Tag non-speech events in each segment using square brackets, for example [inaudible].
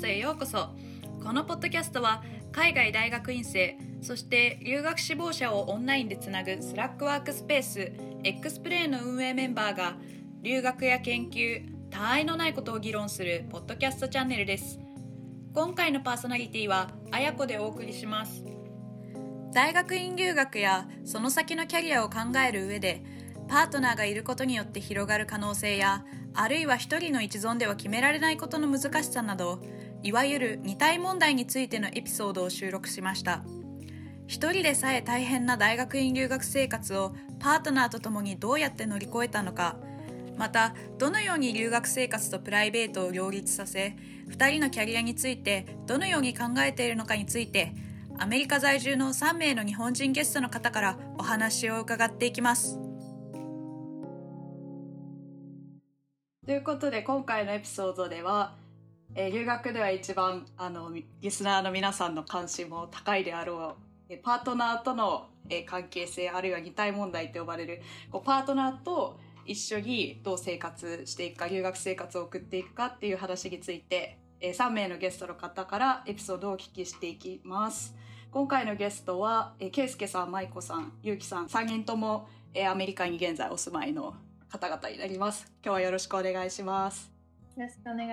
ストへようこそ。このポッドキャストは海外大学院生そして留学志望者をオンラインでつなぐスラックワークスペース X プレイの運営メンバーが留学や研究他愛のないことを議論するポッドキャストチャンネルです。今回のパーソナリティはあやこでお送りします。大学院留学やその先のキャリアを考える上でパートナーがいることによって広がる可能性やあるいは一人の一存では決められないことの難しさなどいわゆる二体問題についてのエピソードを収録しました一人でさえ大変な大学院留学生活をパートナーと共にどうやって乗り越えたのかまたどのように留学生活とプライベートを両立させ2人のキャリアについてどのように考えているのかについてアメリカ在住の3名の日本人ゲストの方からお話を伺っていきます。ということで今回のエピソードでは、えー、留学では一番あのリスナーの皆さんの関心も高いであろう、えー、パートナーとの、えー、関係性あるいは二体問題と呼ばれるこうパートナーと一緒にどう生活していくか留学生活を送っていくかっていう話について、えー、3名のゲストの方からエピソードをお聞きしていきます。今回のゲストは、えー、ケイスケさん、マイコさん、ゆうきさん、3人とも、えー、アメリカに現在お住まいの方々になります。今日はよろしくお願いします。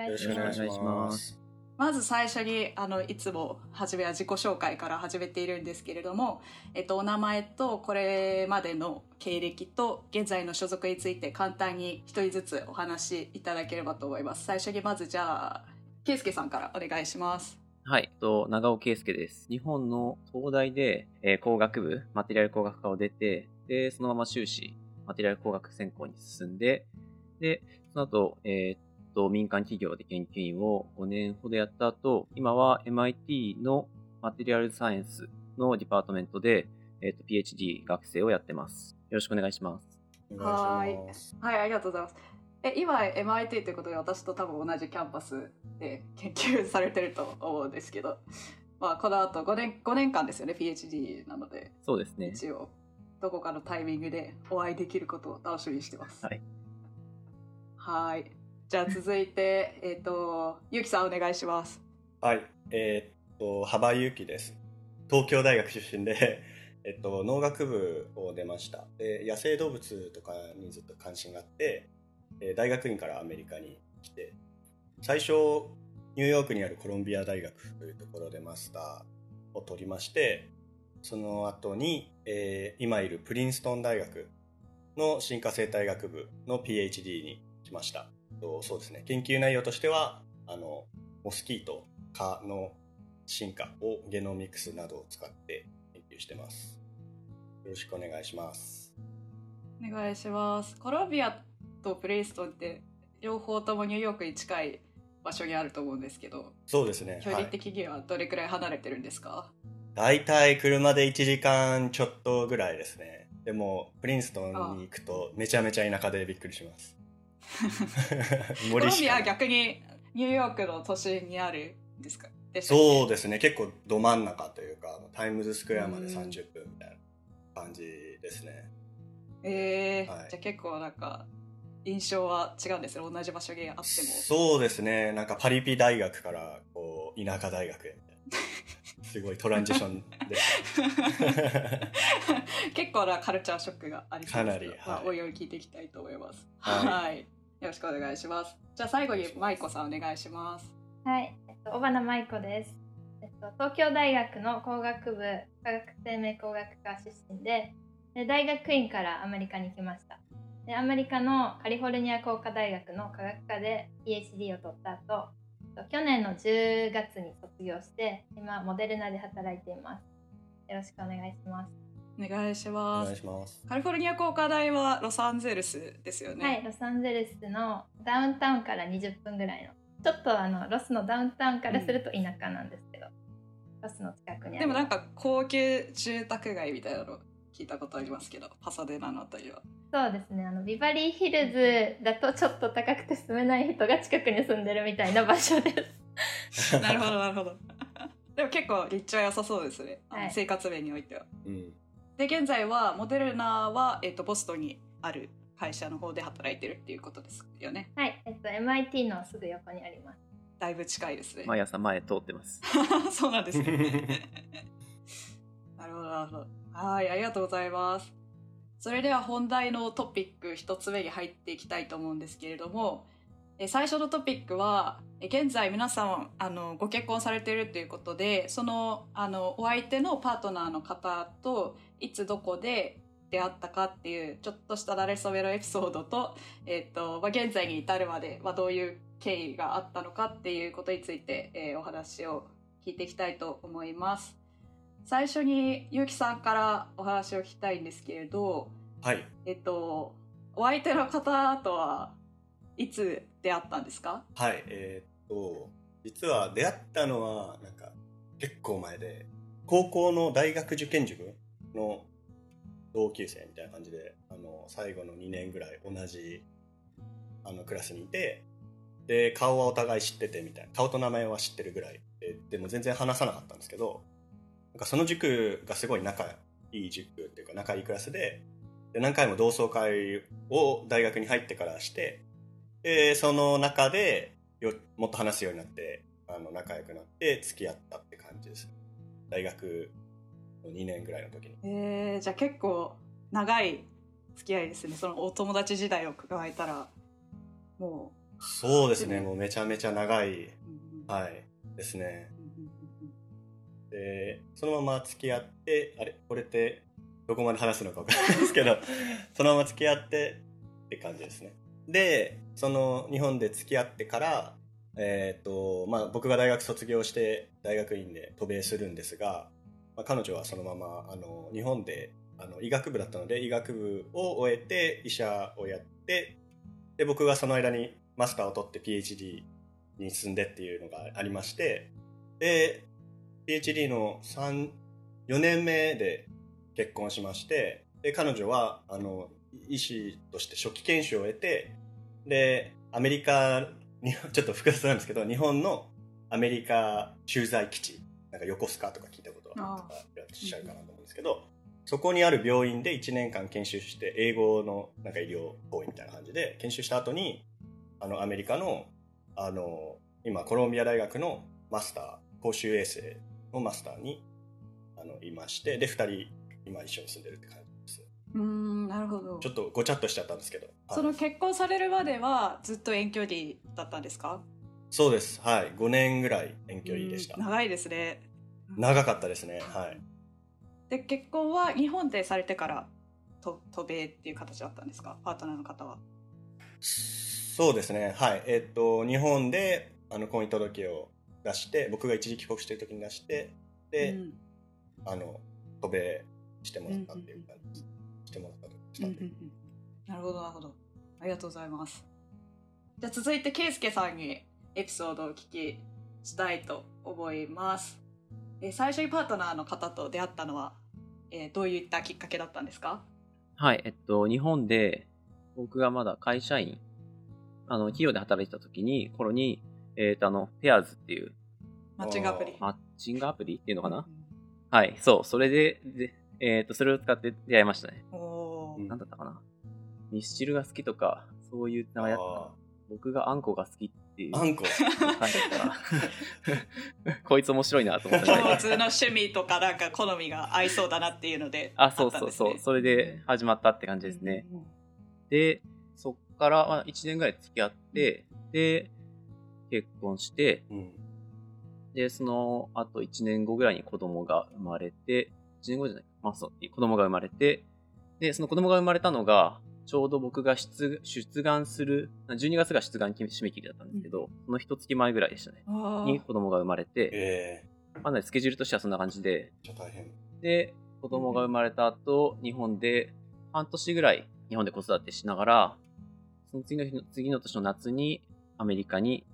よろしくお願いします。ますまず最初にあのいつも初めは自己紹介から始めているんですけれども、えっと、お名前とこれまでの経歴と現在の所属について簡単に一人ずつお話しいただければと思います。最初にまずじゃあ圭介さんからお願いします。はい、と長尾圭介です。日本の東大で、えー、工学部、マテリアル工学科を出て、で、そのまま修士マテリアル工学専攻に進んで、で、その後、えー、っと、民間企業で研究員を5年ほどやった後、今は MIT の Material Science の Department で、えー、っと、PhD 学生をやってます。よろしくお願いします。はい。はい、ありがとうございます。え、今 MIT ということで私と多分同じキャンパスで研究されてると思うんですけど、まあ、この後5年、5年間ですよね、PhD なので。そうですね。一応。どこかのタイミングでお会いできることを楽しみにしてます。はい。はい。じゃあ続いて、えっ、ー、と、ゆきさんお願いします。はい。えー、っと、幅ゆきです。東京大学出身で、[laughs] えっと、農学部を出ました。で、野生動物とかにずっと関心があって、え大学院からアメリカに来て、最初、ニューヨークにあるコロンビア大学というところでマスターを取りまして、その後に、えー、今いるプリンストン大学の進化生態学部の PhD に来ました。そうですね。研究内容としては、あの、モスキート、蚊の進化をゲノミクスなどを使って研究してます。よろしくお願いします。お願いします。コロンビアとプレイストンって両方ともニューヨークに近い場所にあると思うんですけど、そうですね。距離的にはどれくらい離れてるんですか、はい大体車で1時間ちょっとぐらいですね。でも、プリンストンに行くとめちゃめちゃ田舎でびっくりします。[laughs] コロンビアは逆にニューヨークの都心にあるんですか？そうですね。結構ど真ん中というか、タイムズスクエアまで30分みたいな感じですね。えー、はい、じゃあ結構なんか、印象は違うんですね。同じ場所にあっても。そうですね。なんかパリピ大学からこう田舎大学へ [laughs] すごいトランジションで [laughs] 結構なカルチャーショックがありそうですけど、まあ、おいおい聞いていきたいと思います。はい、はい、よろしくお願いします。じゃあ最後に舞子さんお願いします。はい、えっと小花舞子です。えっと東京大学の工学部化学生命工学科出身で、で大学院からアメリカに来ました。でアメリカのカリフォルニア工科大学の科学科で PhD を取った後去年の10月に卒業して今モデルナで働いていますよろしくお願いしますお願いします。カリフォルニア工科大はロサンゼルスですよね。はい、ロサンゼルスのダウンタウンから20分ぐらいの、ちょっとあのロスのダウンタウンからすると田舎なんですけど、うん、ロスの近くにある。でもなんか高級住宅街みたいなの聞いたことありますけど、パサデナのあたりは。そうですね。あのビバリーヒルズだとちょっと高くて住めない人が近くに住んでるみたいな場所です。なるほどなるほど。[laughs] でも結構立地は良さそうですね、はい、生活面においては、うん、で現在はモデルナは、えーと、ボストンにある会社の方で働いてるっていうことですよね。はい、えっと、MIT のすぐ横にあります。だいぶ近いですね。毎朝前通ってます。[laughs] そうなんですね。[laughs] なるほど、なるほど。はい、ありがとうございます。それでは本題のトピック一つ目に入っていきたいと思うんですけれども、最初のトピックは、現在皆さんあのご結婚されているということで、そのあのお相手のパートナーの方といつどこで出会ったかっていうちょっとした慣れ初めのエピソードと、えっ、と、まあ、現在に至るまで、まあ、どういう経緯があったのかっていうことについて、えーお話を聞いていきたいと思います。最初にゆうきさんからお話を聞きたいんですけれど、はい。えっと、お相手の方とはいつ出会ったんですか？はい。えーっと、実は出会ったのは、なんか、結構前で、高校の大学受験塾の同級生みたいな感じで、あの、最後の2年ぐらい同じ、あの、クラスにいて、で、顔はお互い知っててみたいな、顔と名前は知ってるぐらいで、でも全然話さなかったんですけど、なんかその塾がすごい仲いい塾っていうか仲いいクラスで、で何回も同窓会を大学に入ってからして、で、その中でよもっと話すようになって、あの仲良くなって付き合ったって感じです。大学の2年ぐらいの時に。えー、じゃあ結構長い付き合いですね。そのお友達時代を加えたら、もそうですね、もうめちゃめちゃ長い、う。うんはい、ですね。で、そのまま付き合って、あれ、これってどこまで話すのか分からないですけど、[laughs] そのまま付き合ってって感じですね。で、その日本で付き合ってから、えっ、と、まあ僕が大学卒業して大学院で渡米するんですが、まあ、彼女はそのまま、あの、日本で、あの、医学部だったので、医学部を終えて医者をやって、で、僕がその間にマスターを取って PhD に進んでっていうのがありまして、で、PhD の3、4年目で結婚しまして、で、彼女は、あの、医師として初期研修を得て、で、アメリカに、[laughs] ちょっと複雑なんですけど、日本のアメリカ駐在基地、なんか横須賀とか聞いたことはあいらっしゃるかなと思うんですけど、そこにある病院で1年間研修して、英語のなんか医療行為みたいな感じで研修した後に、あの、アメリカの、あの、今、コロンビア大学のマスター、公衆衛生のマスターに、あの、いまして、で、二人、今一緒に住んでるって感じです。うーん、なるほどちょ。っとごちゃっとしちゃったんですけど。はいその結婚されるまではずっと遠距離だったんですか？そうです。はい。5年ぐらい遠距離でしたうん。長いですね。長かったですね。はい。で結婚は日本でされてからと渡米っていう形だったんですか？パートナーの方は。そうですね。はい。えっと、日本で、あの、婚姻届を出して、僕が一時帰国してる時に出して、で、うん。あの、渡米してもらったっていう感じ、してもらったとした。なるほどなるほど。ありがとうございます。じゃあ続いて圭介さんにエピソードをお聞きしたいと思います。えー最初にパートナーの方と出会ったのは、えーどういったきっかけだったんですか？はい、えっと、日本で、僕がまだ会社員、あの、企業で働いてた時に、頃に、えっと、あの、ペアーズっていう、マッチングアプリマッチングアプリっていうのかな？はい、そう、それで、で、えっと、それを使って出会いましたね。おーうんなんだったかな？ミスチルが好きとか、そういう名前だった僕があんこが好きっていう。あんこ？書い [laughs] こいつ面白いなと思って共 [laughs] 通の趣味とかなんか好みが合いそうだなっていうのであ、そうったんですねそうそう。それで始まったって感じですね。で、そっからまあ1年ぐらい付き合って、で、結婚して、うん。で、その後1年後ぐらいに子供が生まれて、1年後じゃないまあそう、子供が生まれて、で、その子供が生まれたのが、ちょうど僕が出出願する、12月が出願締め切りだったんですけど、その一月前ぐらいでしたね。あーに子供が生まれて、えかなりスケジュールとしてはそんな感じで、大変。で、子供が生まれた後、日本で、半年ぐらい日本で子育てしながら、その次の日の、次の年の夏にアメリカに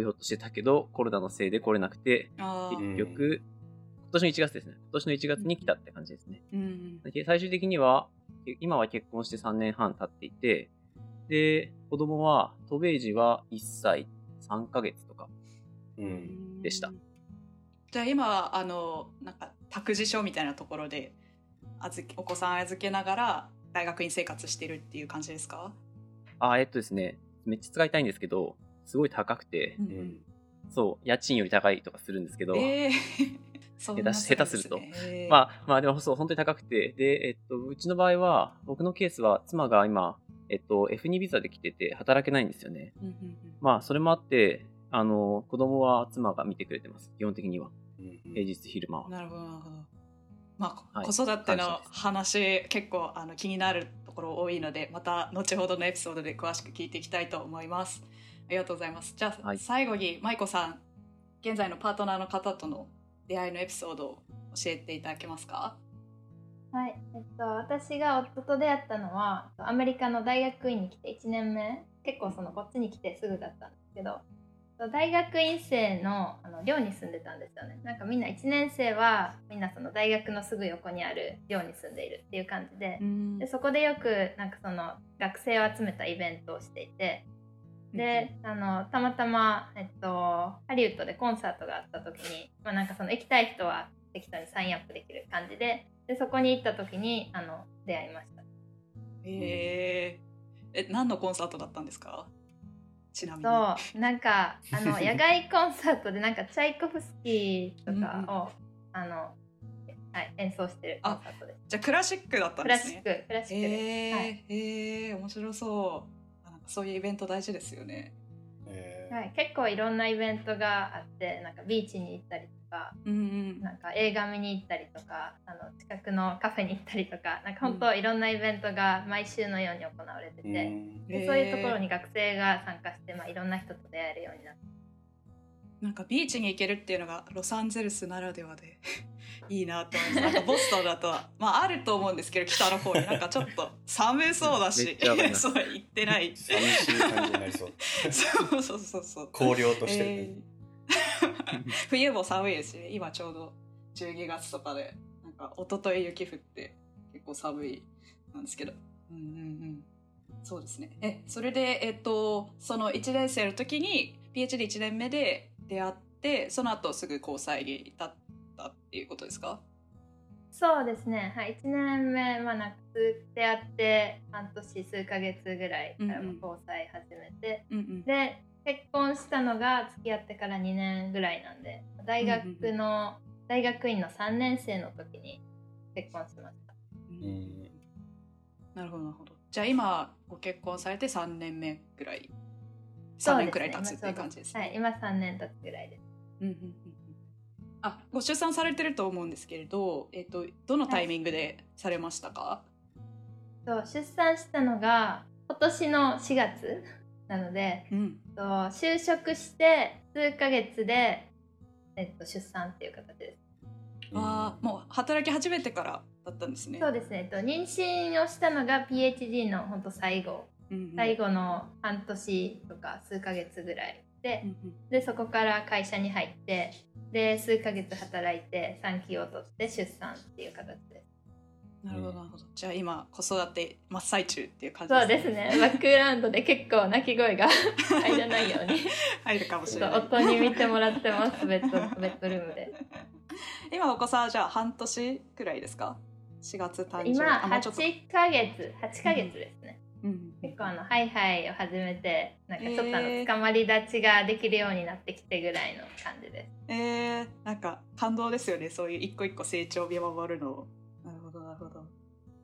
来ようとしてたけど、コロナのせいで来れなくて、結局、今年の1月ですね。今年の1月に来たって感じですね。うんで最終的には、今は結婚して3年半経っていて、で、子供は、渡米時は1歳3ヶ月とか。うん。でしたじゃあ今あのなんか託児所みたいなところで預けお子さん預けながら大学院生活してるっていう感じですか、あ、えっとですね、めっちゃ使いたいんですけど、すごい高くて、ううんん。そう、家賃より高いとかするんですけど、えー [laughs] そんな下手すると世界ですねまあ、まあでもそう、本当に高くて、で、えっと、うちの場合は、僕のケースは、妻が今、えっと、F2 ビザで来てて、働けないんですよね。うんうんうんまあ、それもあって、あの、子供は妻が見てくれてます。基本的には。うん平日昼間は。なるほどなるほど。まあ、はい子育ての話結構あの気になるところ多いのでまた後ほどのエピソードで詳しく聞いていきたいと思います。ありがとうございます。じゃあ、はい。最後に舞子さん現在のパートナーの方との出会いのエピソードを教えていただけますか？はい、えっと、私が夫と出会ったのはアメリカの大学院に来て1年目。結構そのこっちに来てすぐだったんですけど大学院生のあの寮に住んでたんですよね。なんかみんな1年生はみんなその大学のすぐ横にある寮に住んでいるっていう感じで。でそこでよくなんかその学生を集めたイベントをしていてであのたまたま、えっと、ハリウッドでコンサートがあった時に、まあ、なんかその行きたい人は適当にサインアップできる感じででそこに行った時にあの出会いました。えー、え何のコンサートだったんですか？ちなみに。そうなんかあの [laughs] 野外コンサートでなんかチャイコフスキーとかをうんうん。あの、はい、演奏してるコンサートです。じゃあクラシックだったんクラシッですね。ククラシックで。す、えーはい。えー面白そうそういうイベント大事ですよね。えー。はい、結構いろんなイベントがあってなんかビーチに行ったりとかうんうん。なんか映画見に行ったりとかあの近くのカフェに行ったりとかなんか本当いろんなイベントが毎週のように行われてて、うん。でそういうところに学生が参加して、まあ、いろんな人と出会えるようになってなんかビーチに行けるっていうのがロサンゼルスならではで [laughs] いいなって思います。なんかボストンだとは、まああると思うんですけど、北の方になんかちょっと寒そうだめし [laughs] そう行ってない。寂しい感じになりそう [laughs] そうそうそうそう。荒涼としてる、えー冬も寒いですしね、今ちょうど12月とかで、なんか一昨日雪降って結構寒いなんですけど。うんうんうん。そうですね。え、それで、えっと、その1年生の時に PhD1 年目で出会って、その後すぐ交際に至ったっていうことですか？そうですね、はい、1年目、まあ、なんか出会って半年数ヶ月ぐらいからうんうん。交際始めて、うんうん。で結婚したのが付き合ってから2年ぐらいなんで大学の、大学院の3年生の時に結婚しました。うん。なるほどなるほど。じゃあ今ご結婚されて3年目ぐらい3そうですね。年くらい経つっていう感じですね。はい。今3年経つぐらいです。うんうんうんうん。あご出産されてると思うんですけれど、えっとどのタイミングでされましたか、そう出産したのが今年の4月なのでうん、と就職して数ヶ月で、えっと、出産っていう形です。ああもう働き始めてからだったんですね。そうですね、と、妊娠をしたのが PhD の本当最後最後の半年とか数ヶ月ぐらいででそこから会社に入ってで数ヶ月働いて産休を取って出産っていう形です。なるほど。なるほど。じゃあ今子育て真っ最中っていう感じそうですね。[laughs] バックグラウンドで結構泣き声が [laughs] 入らないように。入るかもしちれない。ょっと夫に見てもらってます [laughs] ベッドベッドルームで。今お子さんはじゃあ半年くらいですか ?4 月誕生今あもうちょっと8ヶ月8ヶ月ですね、うん結構あのハイハイを始めてなんかちょっとあのえー。捕まり立ちができるようになってきてぐらいの感じです。えー、なんか感動ですよね。そういう一個一個成長を見守るのなるほどなるほど。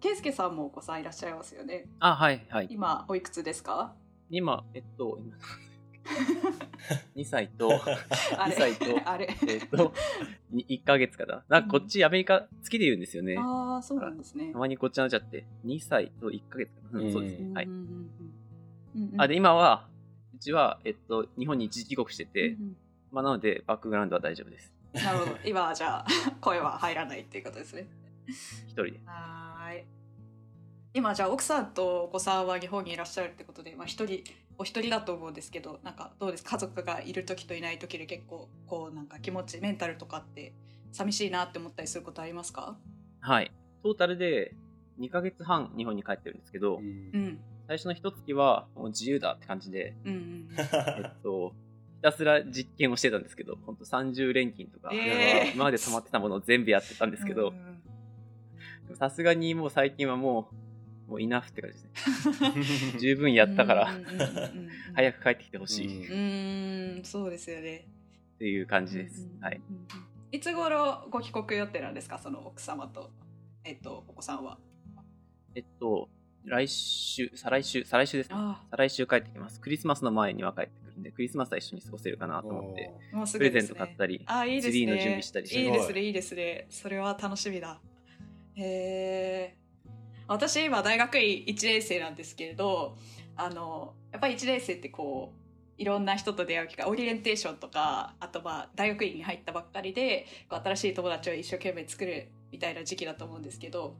圭介さんもお子さんいらっしゃいますよね。あ、はい、はい。今おいくつですか？今、えっと、今 [laughs] 2歳と、あれ2歳とあれえっと、1ヶ月かな。なんかこっちアメリカ月で言うんですよね。ああそうなんですねたまにこっちになっちゃって、2歳と1ヶ月かな。うん、そうですね。はいあ、で、今は、うちは、えっと、日本に一時帰国してて、まあ、なので、バックグラウンドは大丈夫です。なるほど今はじゃあ [laughs] 声は入らないっていうことですね一人で。はーい今じゃあ奥さんとお子さんは日本にいらっしゃるってことで、まあ、一人お一人だと思うんですけどなんかどうです？家族がいる時といない時で結構こうなんか気持ちメンタルとかって寂しいなって思ったりすることありますか？はい。トータルで2ヶ月半日本に帰ってるんですけど、うん。うん。最初の一月はもう自由だって感じで、うんうんえっと、ひたすら実験をしてたんですけど、本当30連勤とか、えー。今まで溜まってたものを全部やってたんですけどさすがにもう最近はもう、もうイナフって感じですね。[laughs] 十分やったから早く帰ってきてほしい。うんうーんそうですよねっていう感じです。はい。いつ頃ご帰国予定なんですか？その奥様と、えっと、お子さんは。えっと、来週、再来週、再来週ですね。あ再来週帰ってきます。クリスマスの前には帰ってくるんで、クリスマスは一緒に過ごせるかなと思って、プレゼン。ト買ったり、あ、いいですね。ツリーの準備したりしていいですね、いいですね。それは楽しみだ。へえ。私今大学院1年生なんですけれど、あの、やっぱり1年生ってこう、いろんな人と出会う機会、オリエンテーションとか、あとまあ大学院に入ったばっかりで、新しい友達を一生懸命作るみたいな時期だと思うんですけど、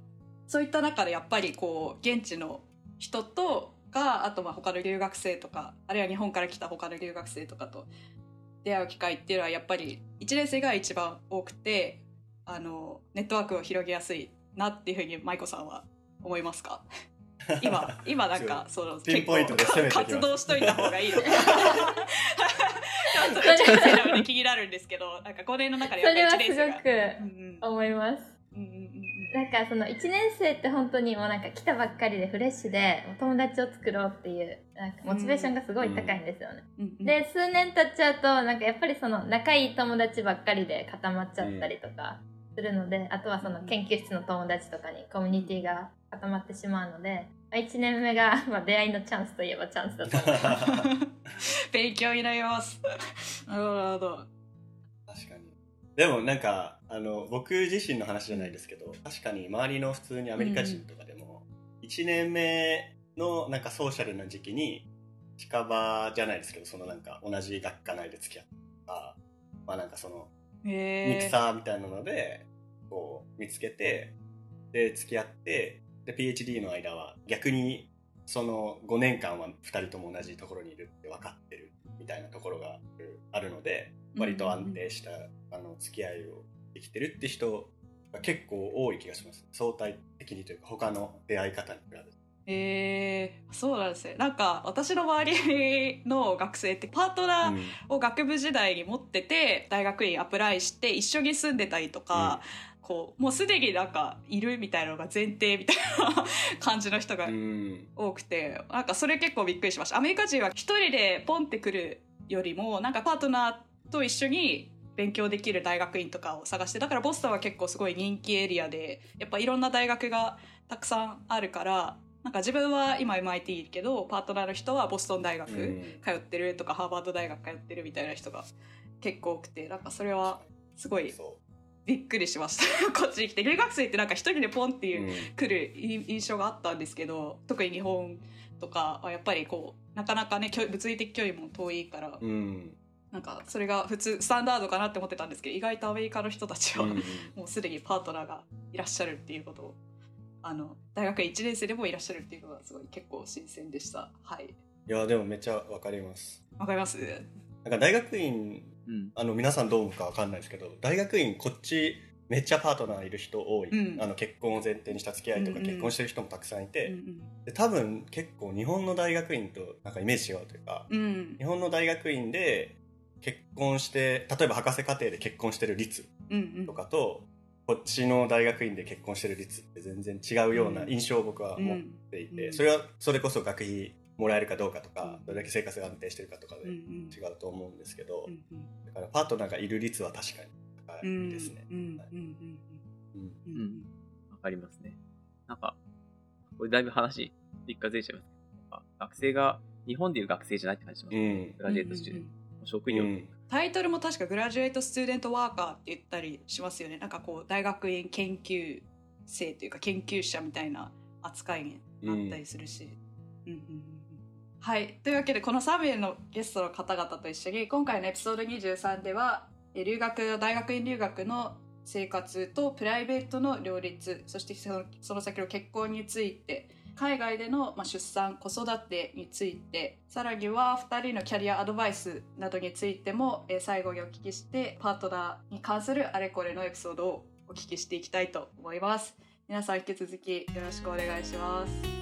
そういった中でやっぱりこう、現地の人とか、あとまあ他の留学生とか、あるいは日本から来た他の留学生とかと出会う機会っていうのはやっぱり1年生が一番多くてあのネットワークを広げやすいなっていうふうに舞子さんは思いますか？[laughs] 今今なんかそのピンポイントで攻めてきます活動しといた方がいい [laughs] ちょっと1年生なので気になるんですけどなんか5年の中でそれ1年生が。はすごく思います。うんうんうんなんかその1年生って本当にもうなんか来たばっかりでフレッシュで友達を作ろうっていうなんかモチベーションがすごい高いんですよね。うんうん。で数年経っちゃうとなんかやっぱりその仲いい友達ばっかりで固まっちゃったりとかするので、あとはその研究室の友達とかにコミュニティが固まってしまうので、まあ、1年目が [laughs] まあ出会いのチャンスといえばチャンスだと思います。[laughs] 勉強になります。[laughs] なるほど確かに。でもなんかあの僕自身の話じゃないですけど確かに周りの普通にアメリカ人とかでも、1年目のなんかソーシャルな時期に近場じゃないですけどそのなんか同じ学科内で付き合ったとかまあなんかそのミクサーみたいなのでこう見つけてで付き合ってで PhD の間は逆にその5年間は2人とも同じところにいるって分かってるみたいなところがあるので割と安定したあの付き合いをできてるって人が結構多い気がします。相対的にというか他の出会い方に比べて。えー、そうなんですね。なんか私の周りの学生ってパートナーを学部時代に持ってて大学院アプライして一緒に住んでたりとか、こうもうすでになんかいるみたいなのが前提みたいな感じの人が多くてなんかそれ結構びっくりしました。アメリカ人は一人でポンってくるよりもなんかパートナーと一緒に勉強できる大学院とかを探してだからボストンは結構すごい人気エリアでやっぱいろんな大学がたくさんあるからなんか自分は今 MIT いるけどパートナーの人はボストン大学うん。通ってるとかハーバード大学通ってるみたいな人が結構多くてなんかそれはすごいそびっくりしました。[laughs] こっちに来て。留学生ってなんか一人でポンってう、いううん。来る印象があったんですけど特に日本とかはやっぱりこうなかなかね距物理的距離も遠いから、うん。なんかそれが普通スタンダードかなって思ってたんですけど意外とアメリカの人たちは、うんもうすでにパートナーがいらっしゃるっていうことをあの大学1年生でもいらっしゃるっていうのがすごい結構新鮮でした。はい。いやでもめっちゃわかります。わかります？なんか大学院うん。あの皆さんどう思うかわかんないですけど大学院こっちめっちゃパートナーいる人多い、うん。あの結婚を前提にした付き合いとかうんうん。結婚してる人もたくさんいて、うんで多分結構日本の大学院となんかイメージ違うというかうん。うん日本の大学院で結婚して例えば博士課程で結婚してる率うんうん。とかと、こっちの大学院で結婚してる率って全然違うような印象を僕は持っていて、うん。それはそれこそ学費もらえるかどうかとか、うんどれだけ生活が安定してるかとかで違うと思うんですけど、うんうん。だからパートナーがいる率は確かに高うんいですね。うんうんはいうんうんうんうん。わかりますね。なんか、これだいぶ話、一回ずれちゃいますけど、なんか学生が、日本でいう学生じゃないって感じします、ね。うん。グラジュエットスチューデント。職業、うん。タイトルも確かグラジュエイト・スチューデント・ワーカーって言ったりしますよね。なんかこう大学院研究生というか研究者みたいな扱いになったりするし、うんうんはい。というわけでこの3名のゲストの方々と一緒に今回のエピソード23では留学大学院留学の生活とプライベートの両立そしてその先の結婚について海外での、出産子育てについてさらには2人のキャリアアドバイスなどについても、最後にお聞きしてパートナーに関するあれこれのエピソードをお聞きしていきたいと思います。皆さん引き続きよろしくお願いします。